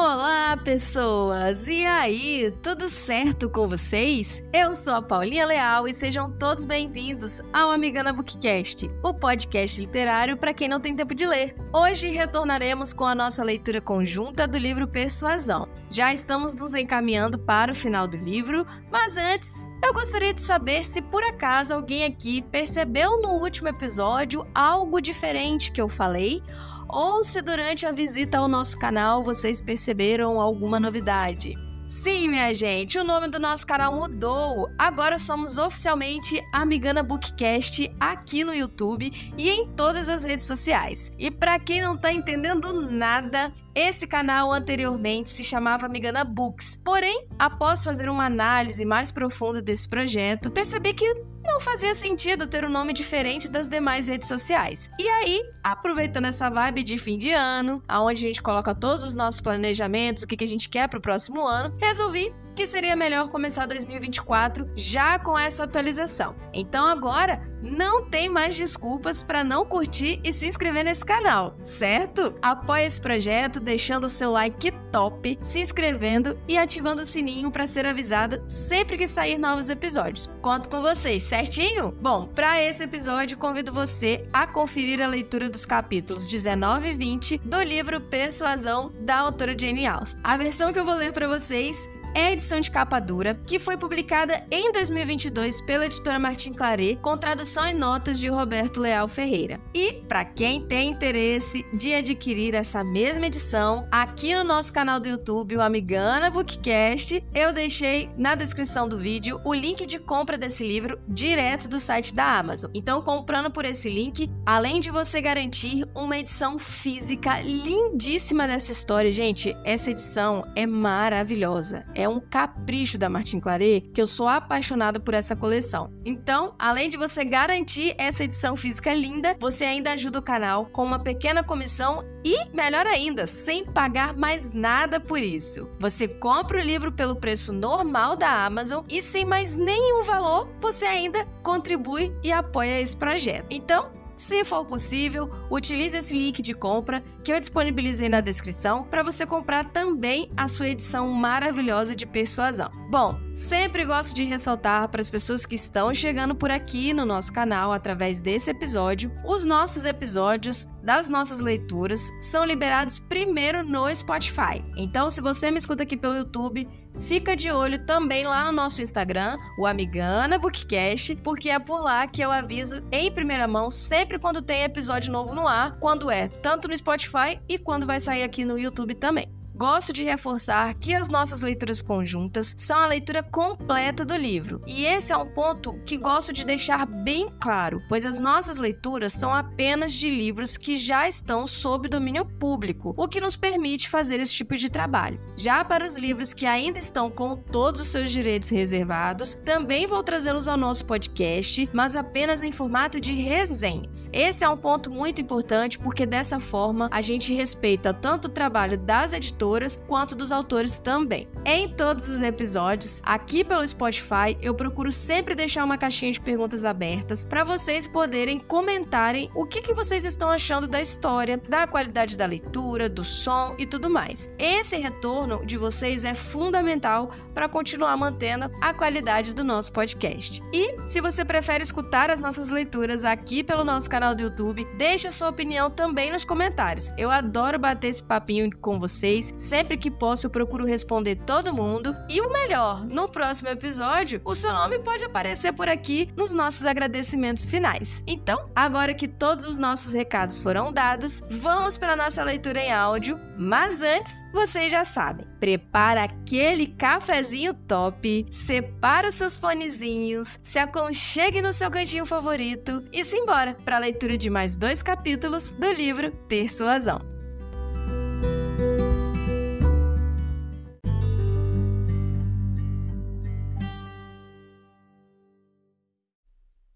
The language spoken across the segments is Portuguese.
Olá, pessoas! E aí, tudo certo com vocês? Eu sou a Paulinha Leal e sejam todos bem-vindos ao Amigana Bookcast, o podcast literário para quem não tem tempo de ler. Hoje retornaremos com a nossa leitura conjunta do livro Persuasão. Já estamos nos encaminhando para o final do livro, mas antes, eu gostaria de saber se por acaso alguém aqui percebeu no último episódio algo diferente que eu falei ou se durante a visita ao nosso canal vocês perceberam alguma novidade. Sim, minha gente, o nome do nosso canal mudou. Agora somos oficialmente Amigana Bookcast aqui no YouTube e em todas as redes sociais. E para quem não tá entendendo nada, esse canal anteriormente se chamava Amigana Books. Porém, após fazer uma análise mais profunda desse projeto, percebi que não fazia sentido ter um nome diferente das demais redes sociais. E aí, aproveitando essa vibe de fim de ano, aonde a gente coloca todos os nossos planejamentos, o que, que a gente quer para o próximo ano, resolvi que seria melhor começar 2024 já com essa atualização. Então agora não tem mais desculpas para não curtir e se inscrever nesse canal, certo? Apoie esse projeto deixando o seu like top, se inscrevendo e ativando o sininho para ser avisado sempre que sair novos episódios. Conto com vocês, certinho? Bom, para esse episódio convido você a conferir a leitura dos capítulos 19 e 20 do livro Persuasão da autora Jane Austen. A versão que eu vou ler para vocês é a edição de capa dura, que foi publicada em 2022 pela editora Martin Claret, com tradução e notas de Roberto Leal Ferreira. E, para quem tem interesse de adquirir essa mesma edição, aqui no nosso canal do YouTube, o Amigana Bookcast, eu deixei na descrição do vídeo o link de compra desse livro direto do site da Amazon. Então, comprando por esse link, além de você garantir uma edição física lindíssima dessa história, gente, essa edição é maravilhosa. É um capricho da Martin Claret que eu sou apaixonada por essa coleção. Então, além de você garantir essa edição física linda, você ainda ajuda o canal com uma pequena comissão e, melhor ainda, sem pagar mais nada por isso. Você compra o livro pelo preço normal da Amazon e sem mais nenhum valor, você ainda contribui e apoia esse projeto. Então, se for possível, utilize esse link de compra que eu disponibilizei na descrição para você comprar também a sua edição maravilhosa de persuasão. Bom, sempre gosto de ressaltar para as pessoas que estão chegando por aqui no nosso canal através desse episódio, os nossos episódios das nossas leituras são liberados primeiro no Spotify. Então, se você me escuta aqui pelo YouTube, Fica de olho também lá no nosso Instagram, o Amigana Bookcast, porque é por lá que eu aviso em primeira mão sempre quando tem episódio novo no ar, quando é tanto no Spotify e quando vai sair aqui no YouTube também. Gosto de reforçar que as nossas leituras conjuntas são a leitura completa do livro, e esse é um ponto que gosto de deixar bem claro, pois as nossas leituras são apenas de livros que já estão sob domínio público, o que nos permite fazer esse tipo de trabalho. Já para os livros que ainda estão com todos os seus direitos reservados, também vou trazê-los ao nosso podcast, mas apenas em formato de resenhas. Esse é um ponto muito importante porque dessa forma a gente respeita tanto o trabalho das editoras editoras quanto dos autores também. Em todos os episódios, aqui pelo Spotify, eu procuro sempre deixar uma caixinha de perguntas abertas para vocês poderem comentarem o que, que vocês estão achando da história, da qualidade da leitura, do som e tudo mais. Esse retorno de vocês é fundamental para continuar mantendo a qualidade do nosso podcast. E se você prefere escutar as nossas leituras aqui pelo nosso canal do YouTube, deixe a sua opinião também nos comentários. Eu adoro bater esse papinho com vocês Sempre que posso, eu procuro responder todo mundo. E o melhor, no próximo episódio, o seu nome pode aparecer por aqui nos nossos agradecimentos finais. Então, agora que todos os nossos recados foram dados, vamos para nossa leitura em áudio. Mas antes, vocês já sabem, prepara aquele cafezinho top, separa os seus fonezinhos, se aconchegue no seu cantinho favorito e se embora para a leitura de mais dois capítulos do livro Persuasão.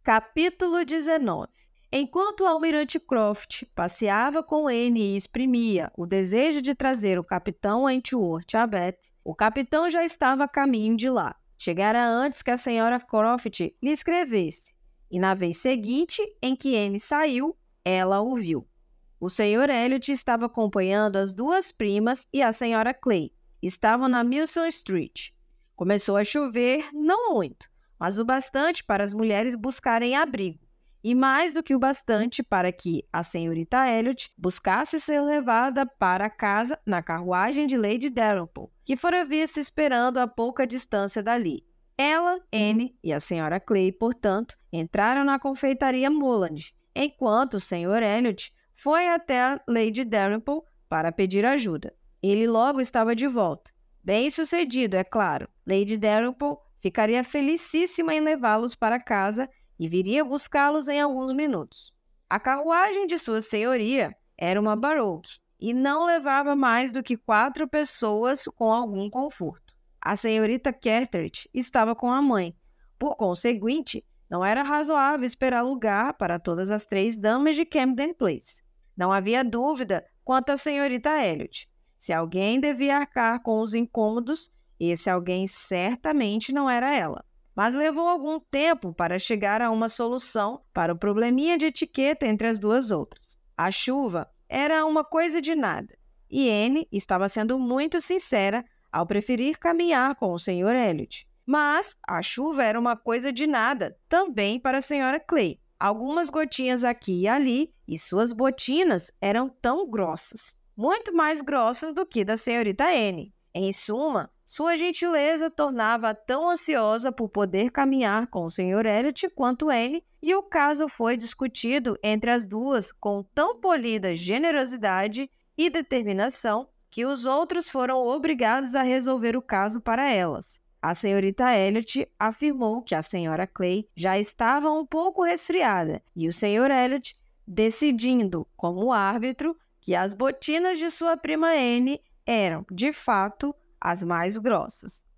Capítulo 19 Enquanto o almirante Croft passeava com Anne e exprimia o desejo de trazer o capitão Wentworth a Beth, o capitão já estava a caminho de lá. Chegara antes que a senhora Croft lhe escrevesse, e na vez seguinte em que Anne saiu, ela o viu. O Sr. Elliot estava acompanhando as duas primas e a Sra. Clay. Estavam na Milson Street. Começou a chover, não muito, mas o bastante para as mulheres buscarem abrigo, e mais do que o bastante para que a senhorita Elliot buscasse ser levada para casa na carruagem de Lady Dalrymple, que fora vista esperando a pouca distância dali. Ela, Anne e a senhora Clay, portanto, entraram na confeitaria Mulland, enquanto o Sr. Elliot foi até Lady Dalrymple para pedir ajuda. Ele logo estava de volta. Bem sucedido, é claro. Lady Dalrymple ficaria felicíssima em levá-los para casa e viria buscá-los em alguns minutos. A carruagem de sua senhoria era uma barouque e não levava mais do que quatro pessoas com algum conforto. A senhorita Carteret estava com a mãe. Por conseguinte, não era razoável esperar lugar para todas as três damas de Camden Place. Não havia dúvida quanto à senhorita Elliot. Se alguém devia arcar com os incômodos, esse alguém certamente não era ela. Mas levou algum tempo para chegar a uma solução para o probleminha de etiqueta entre as duas outras. A chuva era uma coisa de nada, e Anne estava sendo muito sincera ao preferir caminhar com o Sr. Elliot. Mas a chuva era uma coisa de nada também para a Sra. Clay. Algumas gotinhas aqui e ali, e suas botinas eram tão grossas muito mais grossas do que da senhorita N. Em suma, sua gentileza tornava tão ansiosa por poder caminhar com o Sr. Elliot quanto ele, e o caso foi discutido entre as duas com tão polida generosidade e determinação que os outros foram obrigados a resolver o caso para elas. A senhorita Elliot afirmou que a senhora Clay já estava um pouco resfriada e o Sr. Elliot, decidindo como árbitro, que as botinas de sua prima Anne eram, de fato, as mais grossas.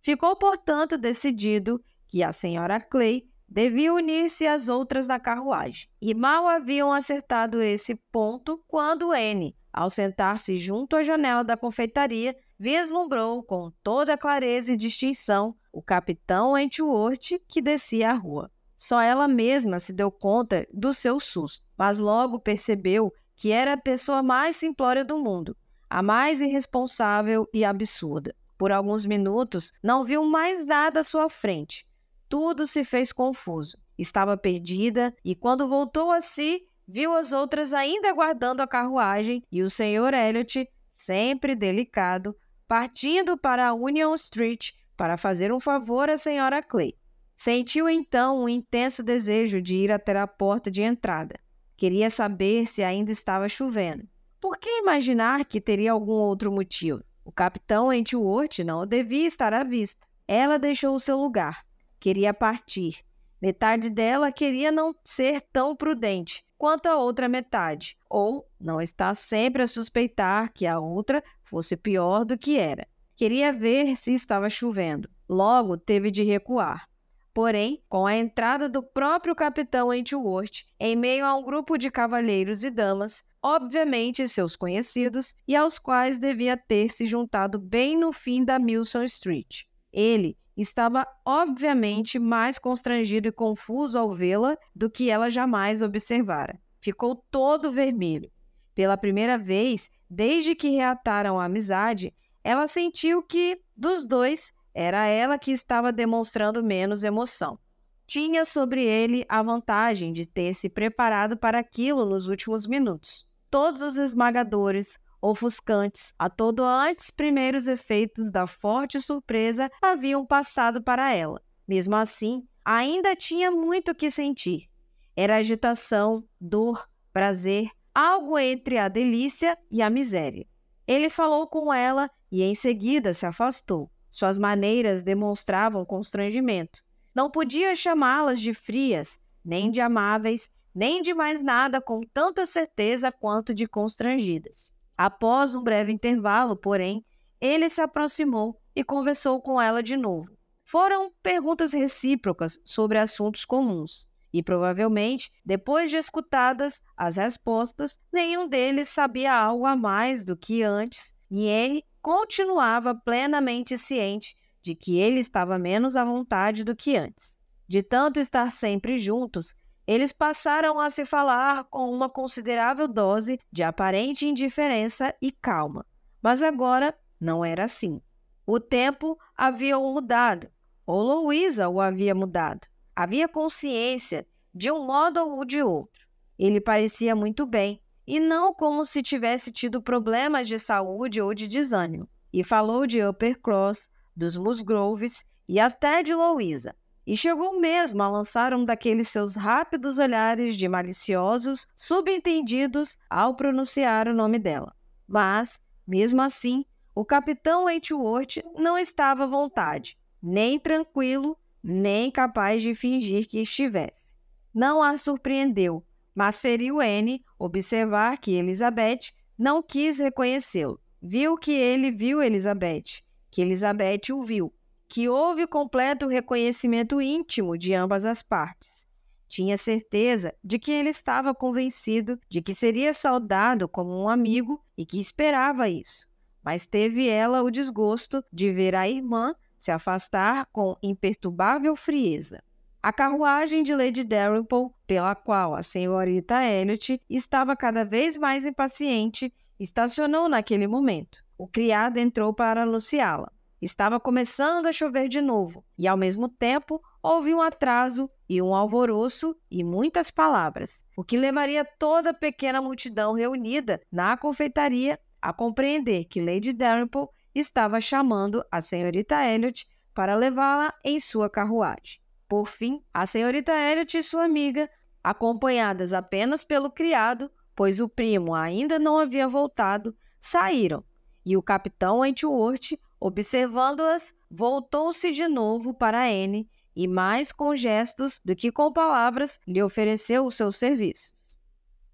Ficou, portanto, decidido que a senhora Clay devia unir-se às outras da carruagem, e mal haviam acertado esse ponto quando Anne, ao sentar-se junto à janela da confeitaria, vislumbrou com toda clareza e distinção o capitão Wentworth que descia a rua. Só ela mesma se deu conta do seu susto, mas logo percebeu que era a pessoa mais simplória do mundo, a mais irresponsável e absurda. Por alguns minutos, não viu mais nada à sua frente. Tudo se fez confuso. Estava perdida e, quando voltou a si, viu as outras ainda aguardando a carruagem e o Sr. Elliot, sempre delicado, partindo para a Union Street para fazer um favor à Sra. Clay. Sentiu então um intenso desejo de ir até a porta de entrada. Queria saber se ainda estava chovendo. Por que imaginar que teria algum outro motivo? O capitão Entworth não devia estar à vista. Ela deixou o seu lugar. Queria partir. Metade dela queria não ser tão prudente quanto a outra metade, ou não estar sempre a suspeitar que a outra fosse pior do que era. Queria ver se estava chovendo. Logo teve de recuar. Porém, com a entrada do próprio capitão Wentworth em meio a um grupo de cavalheiros e damas, obviamente seus conhecidos, e aos quais devia ter se juntado bem no fim da Milson Street. Ele estava obviamente mais constrangido e confuso ao vê-la do que ela jamais observara. Ficou todo vermelho. Pela primeira vez, desde que reataram a amizade, ela sentiu que, dos dois, era ela que estava demonstrando menos emoção. Tinha sobre ele a vantagem de ter se preparado para aquilo nos últimos minutos. Todos os esmagadores, ofuscantes, a todo antes primeiros efeitos da forte surpresa haviam passado para ela. Mesmo assim, ainda tinha muito que sentir. Era agitação, dor, prazer, algo entre a delícia e a miséria. Ele falou com ela e em seguida se afastou. Suas maneiras demonstravam constrangimento. Não podia chamá-las de frias, nem de amáveis, nem de mais nada com tanta certeza quanto de constrangidas. Após um breve intervalo, porém, ele se aproximou e conversou com ela de novo. Foram perguntas recíprocas sobre assuntos comuns. E provavelmente, depois de escutadas as respostas, nenhum deles sabia algo a mais do que antes, e ele continuava plenamente ciente de que ele estava menos à vontade do que antes. De tanto estar sempre juntos, eles passaram a se falar com uma considerável dose de aparente indiferença e calma. Mas agora não era assim. O tempo havia mudado, ou Louisa o havia mudado. Havia consciência de um modo ou de outro. Ele parecia muito bem, e não como se tivesse tido problemas de saúde ou de desânimo. E falou de Uppercross, dos Musgroves e até de Louisa. E chegou mesmo a lançar um daqueles seus rápidos olhares de maliciosos, subentendidos ao pronunciar o nome dela. Mas, mesmo assim, o capitão Wentworth não estava à vontade, nem tranquilo, nem capaz de fingir que estivesse. Não a surpreendeu, mas feriu Anne observar que Elizabeth não quis reconhecê-lo. Viu que ele viu Elizabeth, que Elizabeth o viu, que houve completo reconhecimento íntimo de ambas as partes. Tinha certeza de que ele estava convencido de que seria saudado como um amigo e que esperava isso. Mas teve ela o desgosto de ver a irmã se afastar com imperturbável frieza. A carruagem de Lady Dalrymple, pela qual a senhorita Elliot estava cada vez mais impaciente, estacionou naquele momento. O criado entrou para anunciá-la. Estava começando a chover de novo, e ao mesmo tempo houve um atraso e um alvoroço e muitas palavras, o que levaria toda a pequena multidão reunida na confeitaria a compreender que Lady Dalrymple estava chamando a senhorita Elliot para levá-la em sua carruagem. Por fim, a senhorita Elliot e sua amiga, acompanhadas apenas pelo criado, pois o primo ainda não havia voltado, saíram, e o capitão Wentworth, observando-as, voltou-se de novo para Anne e, mais com gestos do que com palavras, lhe ofereceu os seus serviços.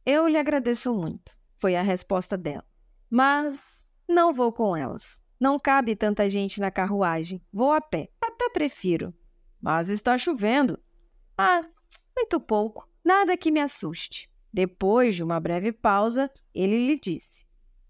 Eu lhe agradeço muito, foi a resposta dela. Mas não vou com elas. Não cabe tanta gente na carruagem. Vou a pé. Até prefiro. Mas está chovendo. Ah, muito pouco. Nada que me assuste. Depois de uma breve pausa, ele lhe disse: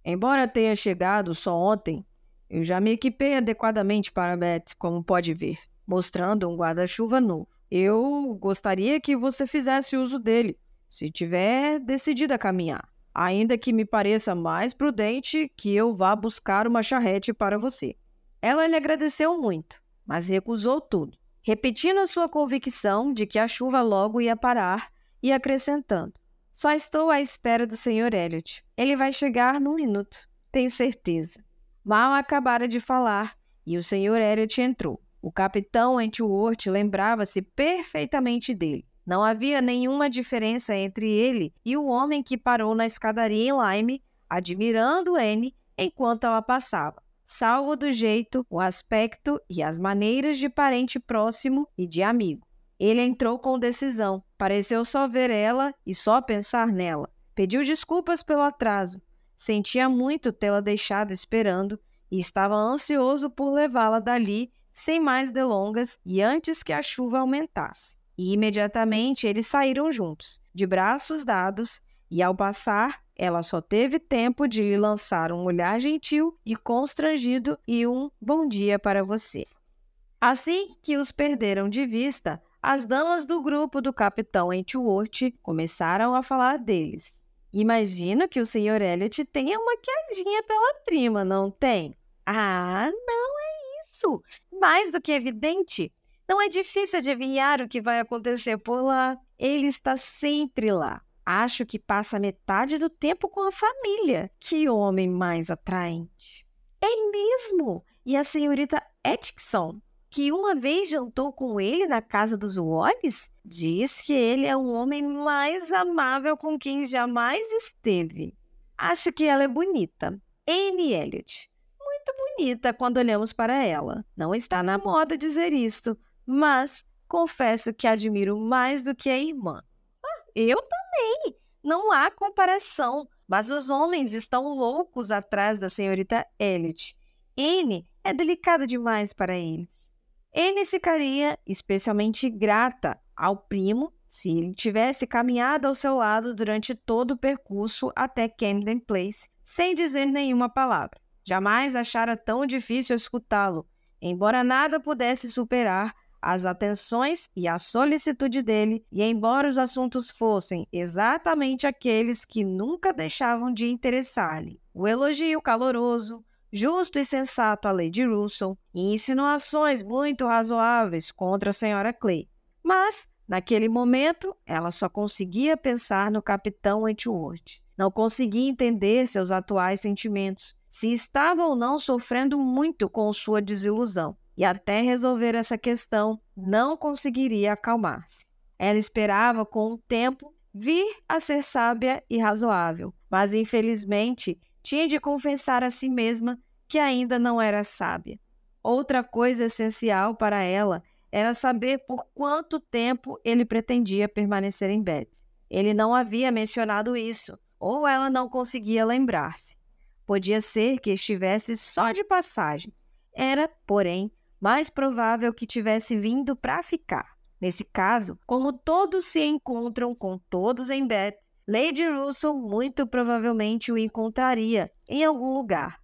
Embora tenha chegado só ontem, eu já me equipei adequadamente para Beth, como pode ver, mostrando um guarda-chuva novo. Eu gostaria que você fizesse uso dele, se tiver decidido a caminhar. Ainda que me pareça mais prudente que eu vá buscar uma charrete para você. Ela lhe agradeceu muito, mas recusou tudo repetindo a sua convicção de que a chuva logo ia parar e acrescentando: Só estou à espera do Sr. Elliot. Ele vai chegar num minuto, tenho certeza. Mal acabara de falar e o Sr. Elliot entrou. O capitão Wentworth lembrava-se perfeitamente dele. Não havia nenhuma diferença entre ele e o homem que parou na escadaria em Lyme, admirando Anne enquanto ela passava salvo do jeito, o aspecto e as maneiras de parente próximo e de amigo. Ele entrou com decisão, pareceu só ver ela e só pensar nela. Pediu desculpas pelo atraso, sentia muito tê-la deixado esperando e estava ansioso por levá-la dali sem mais delongas e antes que a chuva aumentasse. E imediatamente eles saíram juntos, de braços dados, e ao passar, ela só teve tempo de lançar um olhar gentil e constrangido e um bom dia para você. Assim que os perderam de vista, as damas do grupo do capitão Entworth começaram a falar deles. Imagino que o Sr. Elliot tenha uma quedinha pela prima, não tem? Ah, não é isso! Mais do que evidente. Não é difícil adivinhar o que vai acontecer por lá. Ele está sempre lá. Acho que passa metade do tempo com a família. Que homem mais atraente. É mesmo! E a senhorita Atkinson, que uma vez jantou com ele na casa dos Wallace, diz que ele é o homem mais amável com quem jamais esteve. Acho que ela é bonita. Anne Elliot. Muito bonita quando olhamos para ela. Não está na moda dizer isto, mas confesso que admiro mais do que a irmã. Ah, eu também também. Não há comparação. Mas os homens estão loucos atrás da senhorita Elliot. Anne é delicada demais para eles. Anne ficaria especialmente grata ao primo se ele tivesse caminhado ao seu lado durante todo o percurso até Camden Place, sem dizer nenhuma palavra. Jamais achara tão difícil escutá-lo, embora nada pudesse superar as atenções e a solicitude dele, e embora os assuntos fossem exatamente aqueles que nunca deixavam de interessar-lhe, o elogio caloroso, justo e sensato à Lady Russell e insinuações muito razoáveis contra a senhora Clay. Mas, naquele momento, ela só conseguia pensar no capitão Wentworth. Não conseguia entender seus atuais sentimentos, se estava ou não sofrendo muito com sua desilusão e até resolver essa questão não conseguiria acalmar-se. Ela esperava, com o tempo, vir a ser sábia e razoável, mas infelizmente tinha de confessar a si mesma que ainda não era sábia. Outra coisa essencial para ela era saber por quanto tempo ele pretendia permanecer em Beth. Ele não havia mencionado isso, ou ela não conseguia lembrar-se. Podia ser que estivesse só de passagem. Era, porém, mais provável que tivesse vindo para ficar. Nesse caso, como todos se encontram com todos em Beth, Lady Russell muito provavelmente o encontraria em algum lugar.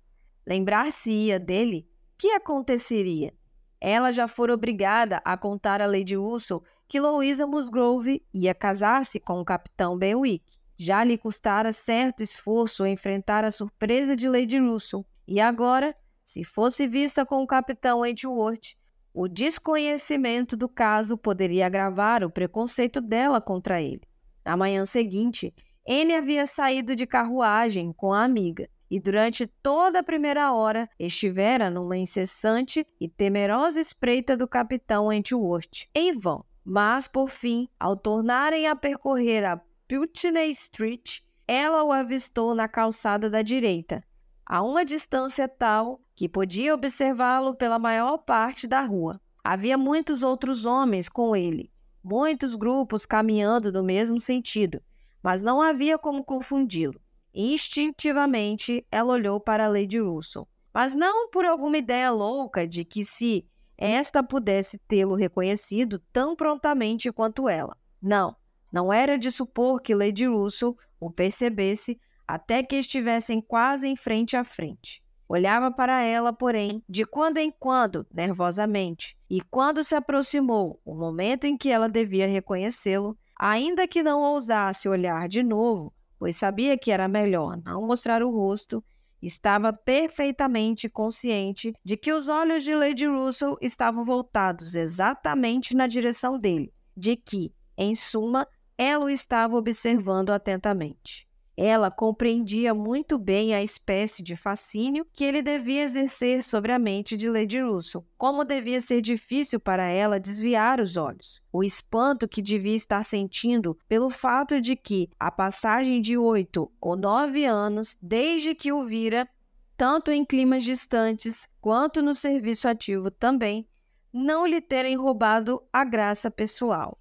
Lembrar-se-ia dele, que aconteceria? Ela já fora obrigada a contar a Lady Russell que Louisa Musgrove ia casar-se com o capitão Benwick. Já lhe custara certo esforço enfrentar a surpresa de Lady Russell, e agora se fosse vista com o capitão Edgeworth, o desconhecimento do caso poderia agravar o preconceito dela contra ele. Na manhã seguinte, Anne havia saído de carruagem com a amiga e durante toda a primeira hora estivera numa incessante e temerosa espreita do capitão Wentworth, em vão. Mas, por fim, ao tornarem a percorrer a Putney Street, ela o avistou na calçada da direita, a uma distância tal que podia observá-lo pela maior parte da rua. Havia muitos outros homens com ele, muitos grupos caminhando no mesmo sentido, mas não havia como confundi-lo. Instintivamente, ela olhou para Lady Russell, mas não por alguma ideia louca de que se esta pudesse tê-lo reconhecido tão prontamente quanto ela. Não, não era de supor que Lady Russell o percebesse até que estivessem quase em frente a frente. Olhava para ela, porém, de quando em quando, nervosamente, e quando se aproximou o momento em que ela devia reconhecê-lo, ainda que não ousasse olhar de novo, pois sabia que era melhor não mostrar o rosto, estava perfeitamente consciente de que os olhos de Lady Russell estavam voltados exatamente na direção dele, de que, em suma, ela o estava observando atentamente. Ela compreendia muito bem a espécie de fascínio que ele devia exercer sobre a mente de Lady Russell, como devia ser difícil para ela desviar os olhos, o espanto que devia estar sentindo pelo fato de que, a passagem de oito ou nove anos desde que o vira, tanto em climas distantes quanto no serviço ativo também, não lhe terem roubado a graça pessoal.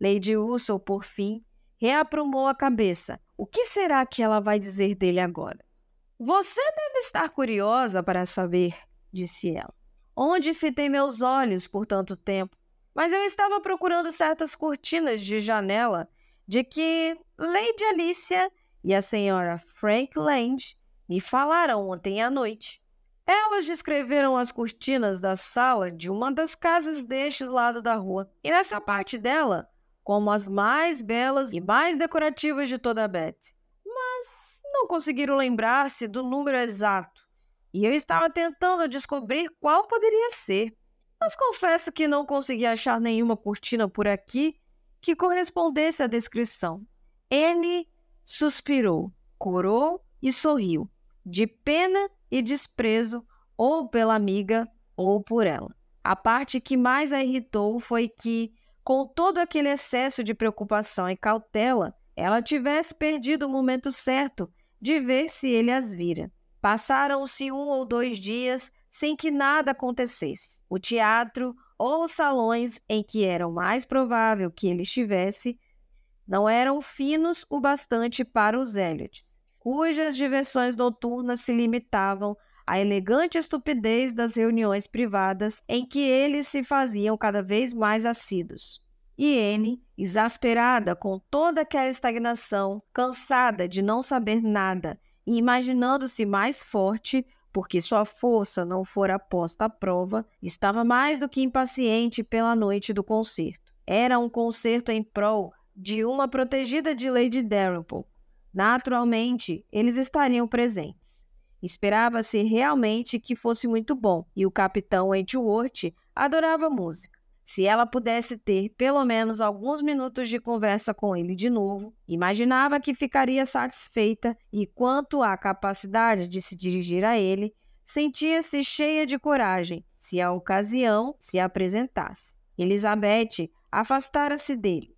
Lady Russell, por fim, reaprumou a cabeça o que será que ela vai dizer dele agora? Você deve estar curiosa para saber, disse ela. Onde fitei meus olhos por tanto tempo? Mas eu estava procurando certas cortinas de janela de que Lady Alicia e a senhora Frank Land me falaram ontem à noite. Elas descreveram as cortinas da sala de uma das casas deste lado da rua, e nessa parte dela como as mais belas e mais decorativas de toda a Beth. Mas não conseguiram lembrar-se do número exato, e eu estava tentando descobrir qual poderia ser. Mas confesso que não consegui achar nenhuma cortina por aqui que correspondesse à descrição. Ele suspirou, corou e sorriu, de pena e desprezo, ou pela amiga ou por ela. A parte que mais a irritou foi que, com todo aquele excesso de preocupação e cautela, ela tivesse perdido o momento certo de ver se ele as vira. Passaram-se um ou dois dias sem que nada acontecesse. O teatro ou os salões em que era mais provável que ele estivesse não eram finos o bastante para os Elliots, cujas diversões noturnas se limitavam à elegante estupidez das reuniões privadas em que eles se faziam cada vez mais assíduos. E Anne, exasperada com toda aquela estagnação, cansada de não saber nada e imaginando-se mais forte, porque sua força não fora posta à prova, estava mais do que impaciente pela noite do concerto. Era um concerto em prol de uma protegida de Lady Dalrymple. Naturalmente, eles estariam presentes. Esperava-se realmente que fosse muito bom, e o capitão Edgeworth adorava música. Se ela pudesse ter pelo menos alguns minutos de conversa com ele de novo, imaginava que ficaria satisfeita e, quanto à capacidade de se dirigir a ele, sentia-se cheia de coragem se a ocasião se apresentasse. Elizabeth afastara-se dele.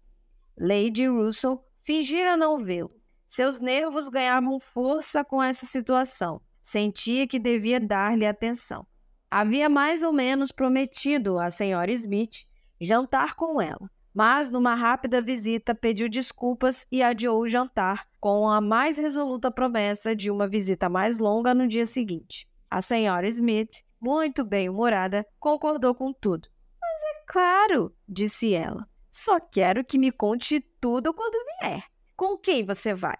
Lady Russell fingira não vê-lo. Seus nervos ganhavam força com essa situação. Sentia que devia dar-lhe atenção. Havia mais ou menos prometido à senhora Smith jantar com ela, mas numa rápida visita pediu desculpas e adiou o jantar com a mais resoluta promessa de uma visita mais longa no dia seguinte. A senhora Smith, muito bem-humorada, concordou com tudo. Mas é claro, disse ela. Só quero que me conte tudo quando vier. Com quem você vai?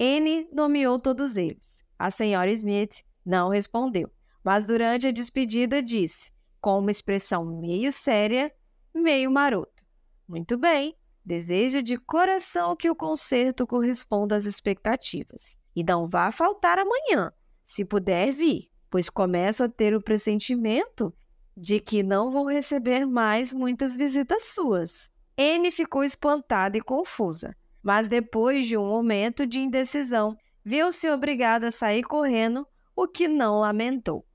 Anne nomeou todos eles. A senhora Smith não respondeu mas durante a despedida disse, com uma expressão meio séria, meio marota: Muito bem, desejo de coração que o concerto corresponda às expectativas. E não vá faltar amanhã, se puder vir, pois começo a ter o pressentimento de que não vou receber mais muitas visitas suas. N ficou espantada e confusa, mas depois de um momento de indecisão, viu-se obrigada a sair correndo, o que não lamentou.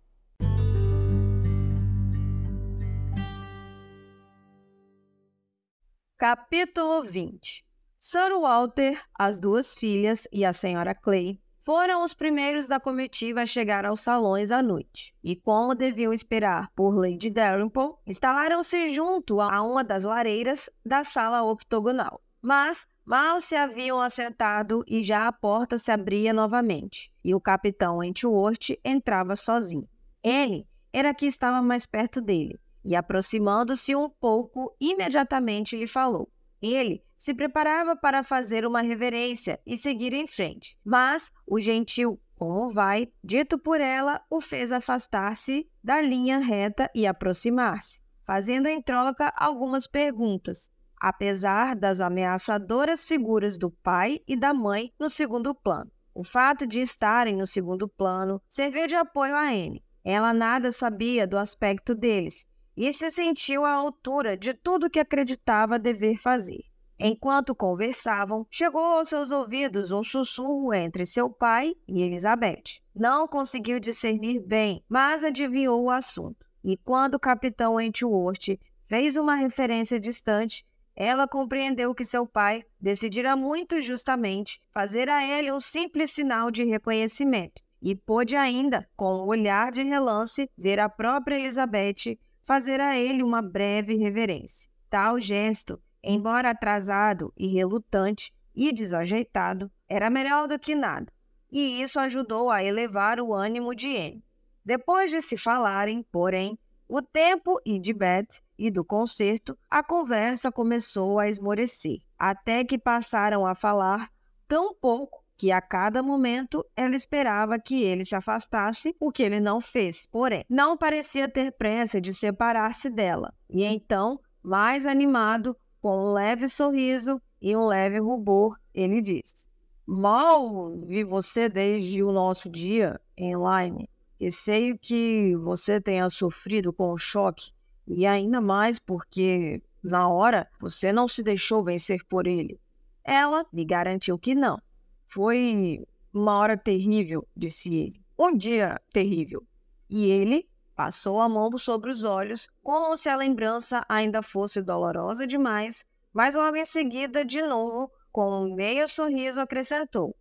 Capítulo 20 Sir Walter, as duas filhas e a senhora Clay foram os primeiros da comitiva a chegar aos salões à noite. E como deviam esperar por Lady Dalrymple, instalaram-se junto a uma das lareiras da sala octogonal. Mas mal se haviam assentado e já a porta se abria novamente, e o capitão Entworth entrava sozinho. Ele era que estava mais perto dele, e, aproximando-se um pouco, imediatamente lhe falou. Ele se preparava para fazer uma reverência e seguir em frente, mas o gentil como vai, dito por ela, o fez afastar-se da linha reta e aproximar-se, fazendo em troca algumas perguntas, apesar das ameaçadoras figuras do pai e da mãe no segundo plano. O fato de estarem no segundo plano serviu de apoio a Anne. Ela nada sabia do aspecto deles e se sentiu à altura de tudo que acreditava dever fazer. Enquanto conversavam, chegou aos seus ouvidos um sussurro entre seu pai e Elizabeth. Não conseguiu discernir bem, mas adivinhou o assunto. E quando o capitão Entworth fez uma referência distante, ela compreendeu que seu pai decidira muito justamente fazer a ele um simples sinal de reconhecimento e pôde ainda, com o um olhar de relance, ver a própria Elizabeth fazer a ele uma breve reverência. Tal gesto, embora atrasado e relutante e desajeitado, era melhor do que nada, e isso ajudou a elevar o ânimo de Anne. Depois de se falarem, porém, o tempo e de Beth e do concerto, a conversa começou a esmorecer, até que passaram a falar tão pouco que a cada momento ela esperava que ele se afastasse, o que ele não fez. Porém, não parecia ter pressa de separar-se dela. E então, mais animado, com um leve sorriso e um leve rubor, ele disse: Mal vi você desde o nosso dia em Lyme. Receio que você tenha sofrido com o choque, e ainda mais porque, na hora, você não se deixou vencer por ele. Ela lhe garantiu que não. Foi uma hora terrível, disse ele. Um dia terrível. E ele passou a mão sobre os olhos, como se a lembrança ainda fosse dolorosa demais, mas logo em seguida, de novo, com um meio sorriso, acrescentou: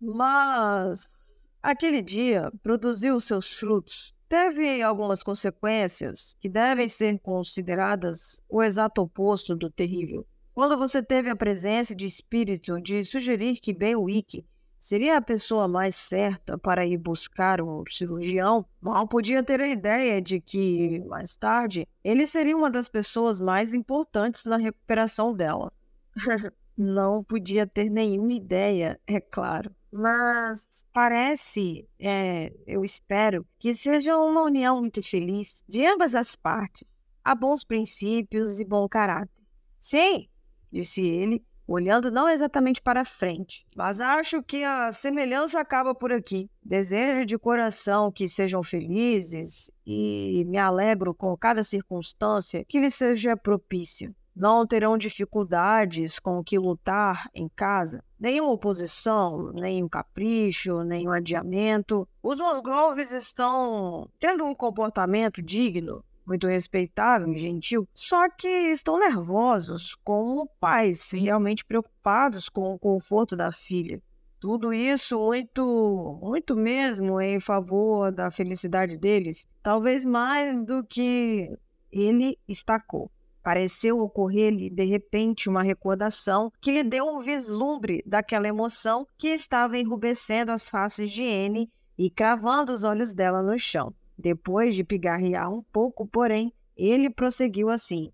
Mas aquele dia produziu seus frutos. Teve algumas consequências que devem ser consideradas o exato oposto do terrível. Quando você teve a presença de espírito de sugerir que Benwick seria a pessoa mais certa para ir buscar um cirurgião, mal podia ter a ideia de que, mais tarde, ele seria uma das pessoas mais importantes na recuperação dela. Não podia ter nenhuma ideia, é claro. Mas parece, é, eu espero, que seja uma união muito feliz de ambas as partes. Há bons princípios e bom caráter. Sim, disse ele, olhando não exatamente para frente, mas acho que a semelhança acaba por aqui. Desejo de coração que sejam felizes e me alegro com cada circunstância que lhes seja propícia não terão dificuldades com o que lutar em casa. Nenhuma oposição, nenhum capricho, nenhum adiamento. Os Musgroves estão tendo um comportamento digno, muito respeitável e gentil, só que estão nervosos, como pais, realmente preocupados com o conforto da filha. Tudo isso muito, muito mesmo em favor da felicidade deles, talvez mais do que ele estacou. Pareceu ocorrer-lhe de repente uma recordação que lhe deu um vislumbre daquela emoção que estava enrubescendo as faces de Anne e cravando os olhos dela no chão. Depois de pigarrear um pouco, porém, ele prosseguiu assim: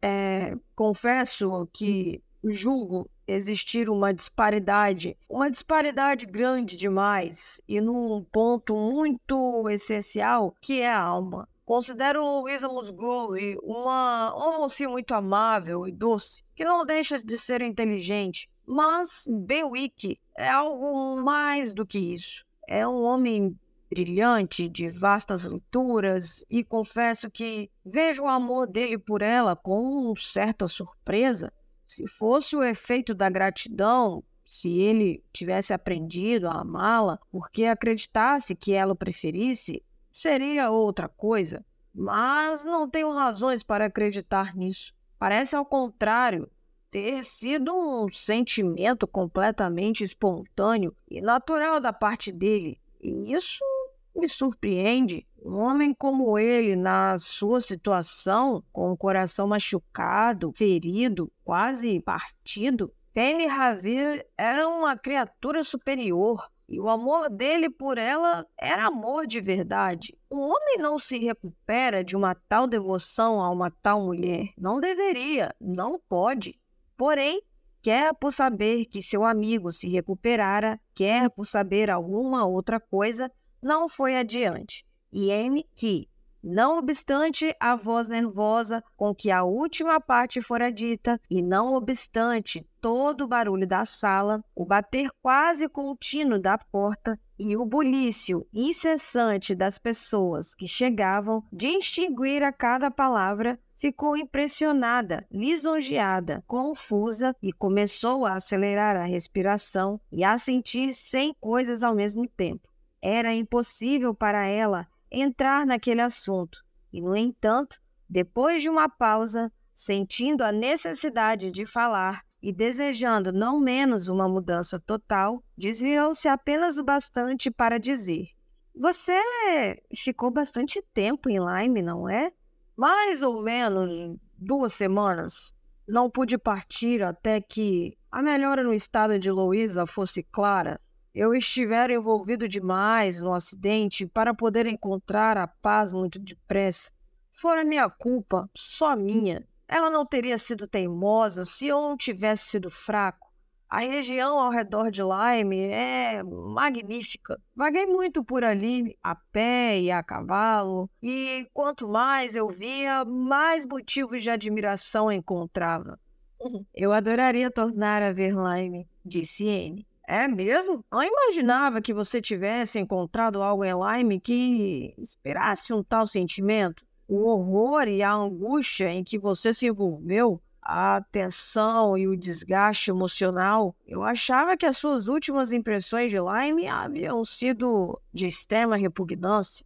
é, Confesso que julgo existir uma disparidade, uma disparidade grande demais e num ponto muito essencial que é a alma. Considero Luísa Musgrove uma, uma mocinha muito amável e doce, que não deixa de ser inteligente. Mas Bewick é algo mais do que isso. É um homem brilhante, de vastas leituras, e confesso que vejo o amor dele por ela com certa surpresa. Se fosse o efeito da gratidão, se ele tivesse aprendido a amá-la porque acreditasse que ela o preferisse, seria outra coisa, mas não tenho razões para acreditar nisso. Parece, ao contrário, ter sido um sentimento completamente espontâneo e natural da parte dele. E isso me surpreende. Um homem como ele, na sua situação, com o coração machucado, ferido, quase partido, Penny Ravir era uma criatura superior, e o amor dele por ela era amor de verdade. Um homem não se recupera de uma tal devoção a uma tal mulher. Não deveria, não pode. Porém, quer por saber que seu amigo se recuperara, quer por saber alguma outra coisa, não foi adiante. E M, que, não obstante a voz nervosa com que a última parte fora dita, e não obstante todo o barulho da sala, o bater quase contínuo da porta e o bulício incessante das pessoas que chegavam de extinguir a cada palavra, ficou impressionada, lisonjeada, confusa e começou a acelerar a respiração e a sentir cem coisas ao mesmo tempo. Era impossível para ela entrar naquele assunto. E, no entanto, depois de uma pausa, sentindo a necessidade de falar e desejando não menos uma mudança total, desviou-se apenas o bastante para dizer: Você ficou bastante tempo em Lyme, não é? Mais ou menos duas semanas. Não pude partir até que a melhora no estado de Louisa fosse clara eu estiver envolvido demais no acidente para poder encontrar a paz muito depressa. Fora minha culpa, só minha. Ela não teria sido teimosa se eu não tivesse sido fraco. A região ao redor de Lyme é magnífica. Vaguei muito por ali, a pé e a cavalo, e quanto mais eu via, mais motivos de admiração encontrava. Eu adoraria tornar a ver Lyme, disse Anne. É mesmo? Não imaginava que você tivesse encontrado algo em Lyme que esperasse um tal sentimento. O horror e a angústia em que você se envolveu, a tensão e o desgaste emocional, eu achava que as suas últimas impressões de Lyme haviam sido de extrema repugnância.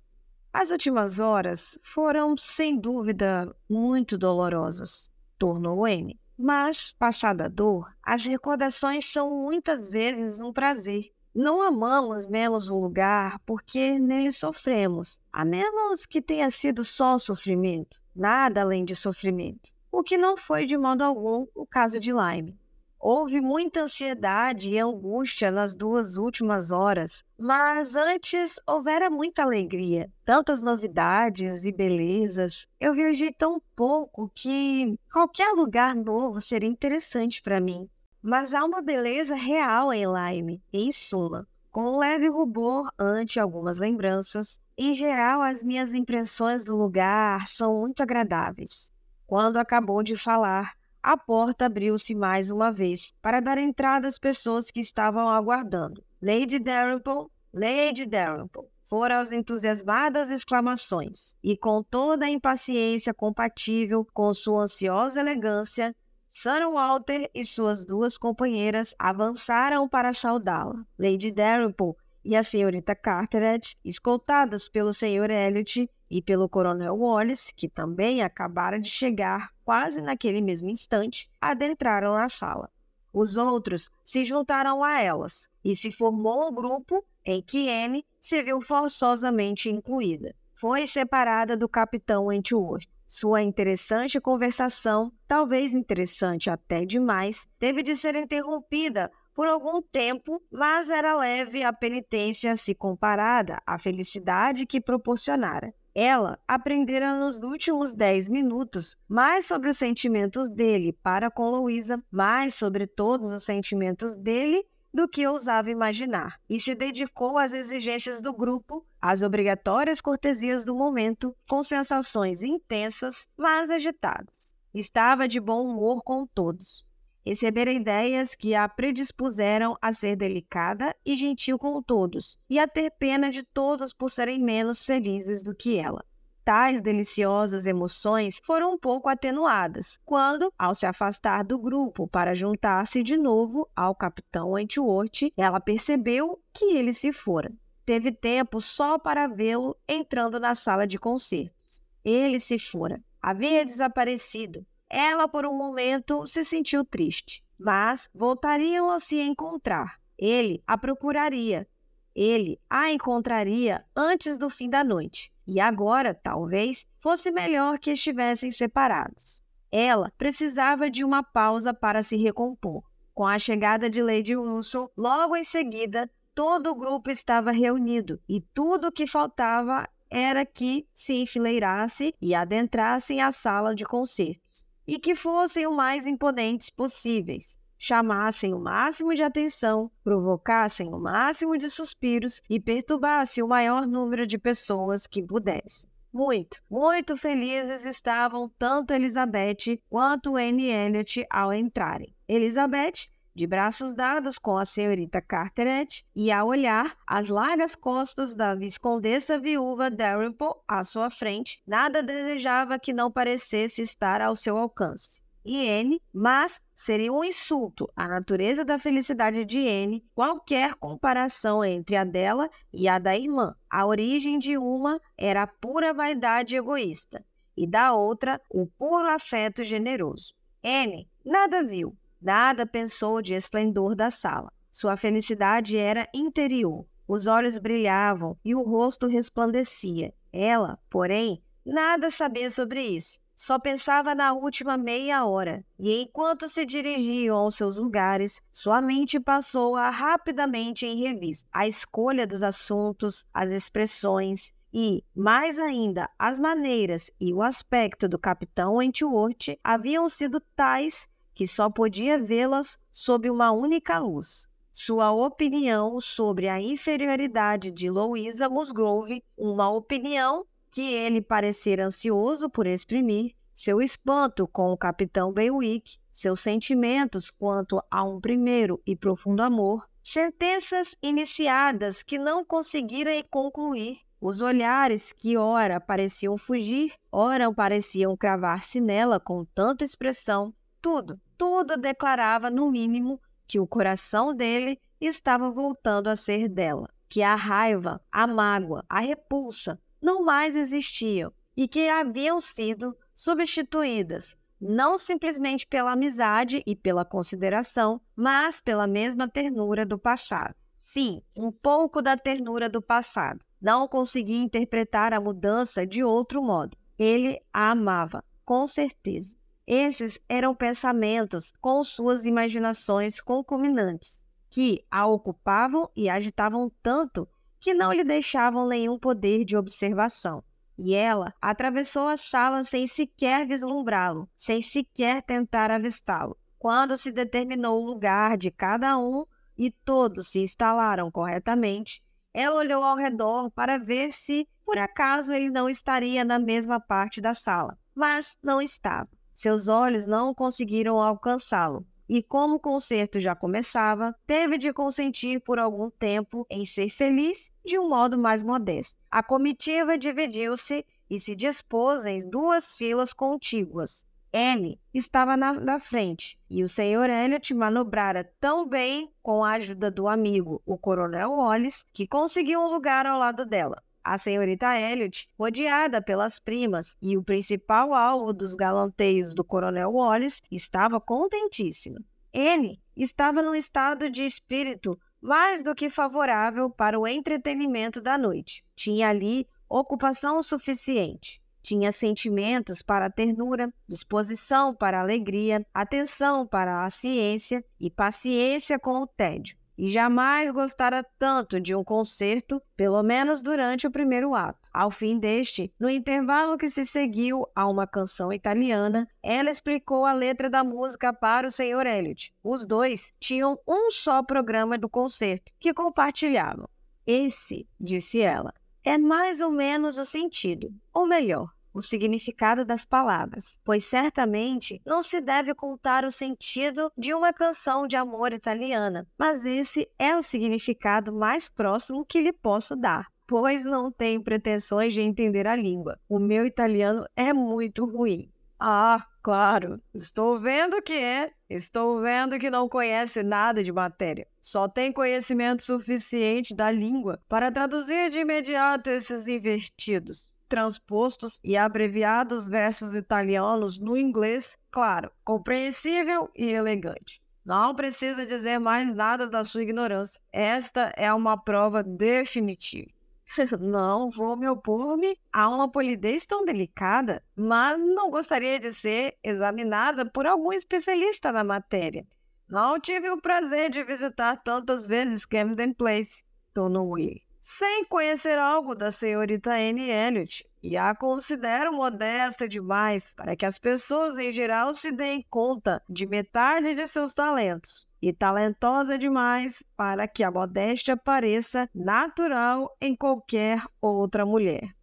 As últimas horas foram, sem dúvida, muito dolorosas, tornou Amy. Mas, passada a dor, as recordações são muitas vezes um prazer. Não amamos menos um lugar porque nele sofremos, a menos que tenha sido só sofrimento, nada além de sofrimento, o que não foi de modo algum o caso de Lyme. Houve muita ansiedade e angústia nas duas últimas horas, mas antes houvera muita alegria, tantas novidades e belezas. Eu viajei tão pouco que qualquer lugar novo seria interessante para mim. Mas há uma beleza real em Lyme, em Sula, com um leve rubor ante algumas lembranças. Em geral, as minhas impressões do lugar são muito agradáveis. Quando acabou de falar, a porta abriu-se mais uma vez para dar entrada às pessoas que estavam aguardando. Lady Dalrymple, Lady Dalrymple. Foram as entusiasmadas exclamações, e com toda a impaciência compatível com sua ansiosa elegância, Sir Walter e suas duas companheiras avançaram para saudá-la. Lady Dalrymple e a senhorita Carteret, escoltadas pelo Sr. Elliot e pelo Coronel Wallace, que também acabara de chegar quase naquele mesmo instante, adentraram a sala. Os outros se juntaram a elas e se formou um grupo em que Anne se viu forçosamente incluída. Foi separada do capitão Wentworth sua interessante conversação, talvez interessante até demais, teve de ser interrompida por algum tempo, mas era leve a penitência se comparada à felicidade que proporcionara. Ela aprendera nos últimos dez minutos mais sobre os sentimentos dele para com Louisa, mais sobre todos os sentimentos dele do que ousava imaginar, e se dedicou às exigências do grupo, às obrigatórias cortesias do momento, com sensações intensas, mas agitadas. Estava de bom humor com todos. Recebera ideias que a predispuseram a ser delicada e gentil com todos, e a ter pena de todos por serem menos felizes do que ela. Tais deliciosas emoções foram um pouco atenuadas quando, ao se afastar do grupo para juntar-se de novo ao capitão Wentworth, ela percebeu que ele se fora. Teve tempo só para vê-lo entrando na sala de concertos. Ele se fora. Havia desaparecido. Ela, por um momento, se sentiu triste, mas voltariam a se encontrar. Ele a procuraria. Ele a encontraria antes do fim da noite. E agora, talvez, fosse melhor que estivessem separados. Ela precisava de uma pausa para se recompor. Com a chegada de Lady Russell, logo em seguida, todo o grupo estava reunido e tudo o que faltava era que se enfileirasse e adentrassem a sala de concertos e que fossem o mais imponentes possíveis chamassem o máximo de atenção, provocassem o máximo de suspiros e perturbassem o maior número de pessoas que pudesse. Muito, muito felizes estavam tanto Elizabeth quanto Anne Elliot ao entrarem. Elizabeth de braços dados com a senhorita Carteret e a olhar as largas costas da viscondessa viúva Dalrymple à sua frente, nada desejava que não parecesse estar ao seu alcance e N, mas seria um insulto à natureza da felicidade de N qualquer comparação entre a dela e a da irmã. A origem de uma era a pura vaidade egoísta e da outra o puro afeto generoso. N nada viu, nada pensou de esplendor da sala. Sua felicidade era interior. Os olhos brilhavam e o rosto resplandecia. Ela, porém, nada sabia sobre isso só pensava na última meia hora, e enquanto se dirigiam aos seus lugares, sua mente passou a rapidamente em revista a escolha dos assuntos, as expressões e, mais ainda, as maneiras e o aspecto do capitão Wentworth haviam sido tais que só podia vê-las sob uma única luz. Sua opinião sobre a inferioridade de Louisa Musgrove, uma opinião que ele parecera ansioso por exprimir, seu espanto com o capitão Benwick, seus sentimentos quanto a um primeiro e profundo amor, sentenças iniciadas que não conseguiram concluir, os olhares que ora pareciam fugir, ora pareciam cravar-se nela com tanta expressão, tudo, tudo declarava, no mínimo, que o coração dele estava voltando a ser dela, que a raiva, a mágoa, a repulsa, não mais existiam e que haviam sido substituídas não simplesmente pela amizade e pela consideração, mas pela mesma ternura do passado. Sim, um pouco da ternura do passado. Não conseguia interpretar a mudança de outro modo. Ele a amava, com certeza. Esses eram pensamentos com suas imaginações concomitantes, que a ocupavam e agitavam tanto que não lhe deixavam nenhum poder de observação. E ela atravessou a sala sem sequer vislumbrá-lo, sem sequer tentar avistá-lo. Quando se determinou o lugar de cada um e todos se instalaram corretamente, ela olhou ao redor para ver se, por acaso, ele não estaria na mesma parte da sala, mas não estava. Seus olhos não conseguiram alcançá-lo, e como o concerto já começava, teve de consentir por algum tempo em ser feliz de um modo mais modesto. A comitiva dividiu-se e se dispôs em duas filas contíguas. L estava na, na, frente e o Sr. Elliot manobrara tão bem com a ajuda do amigo, o Coronel Wallace, que conseguiu um lugar ao lado dela. A senhorita Elliot, rodeada pelas primas e o principal alvo dos galanteios do Coronel Wallace, estava contentíssima. Ele estava num estado de espírito mais do que favorável para o entretenimento da noite. Tinha ali ocupação suficiente. Tinha sentimentos para a ternura, disposição para a alegria, atenção para a ciência e paciência com o tédio. E jamais gostara tanto de um concerto, pelo menos durante o primeiro ato. Ao fim deste, no intervalo que se seguiu a uma canção italiana, ela explicou a letra da música para o Sr. Elliot. Os dois tinham um só programa do concerto que compartilhavam. Esse, disse ela, é mais ou menos o sentido, ou melhor, o significado das palavras, pois certamente não se deve contar o sentido de uma canção de amor italiana, mas esse é o significado mais próximo que lhe posso dar. Pois não tenho pretensões de entender a língua. O meu italiano é muito ruim. Ah, claro, estou vendo que é. Estou vendo que não conhece nada de matéria. Só tem conhecimento suficiente da língua para traduzir de imediato esses invertidos, transpostos e abreviados versos italianos no inglês, claro, compreensível e elegante. Não precisa dizer mais nada da sua ignorância. Esta é uma prova definitiva. não vou me opor-me a uma polidez tão delicada, mas não gostaria de ser examinada por algum especialista na matéria. Não tive o prazer de visitar tantas vezes Camden Place, Tonaway, sem conhecer algo da senhorita Anne Elliot, e a considero modesta demais para que as pessoas em geral se deem conta de metade de seus talentos e talentosa demais para que a modéstia pareça natural em qualquer outra mulher.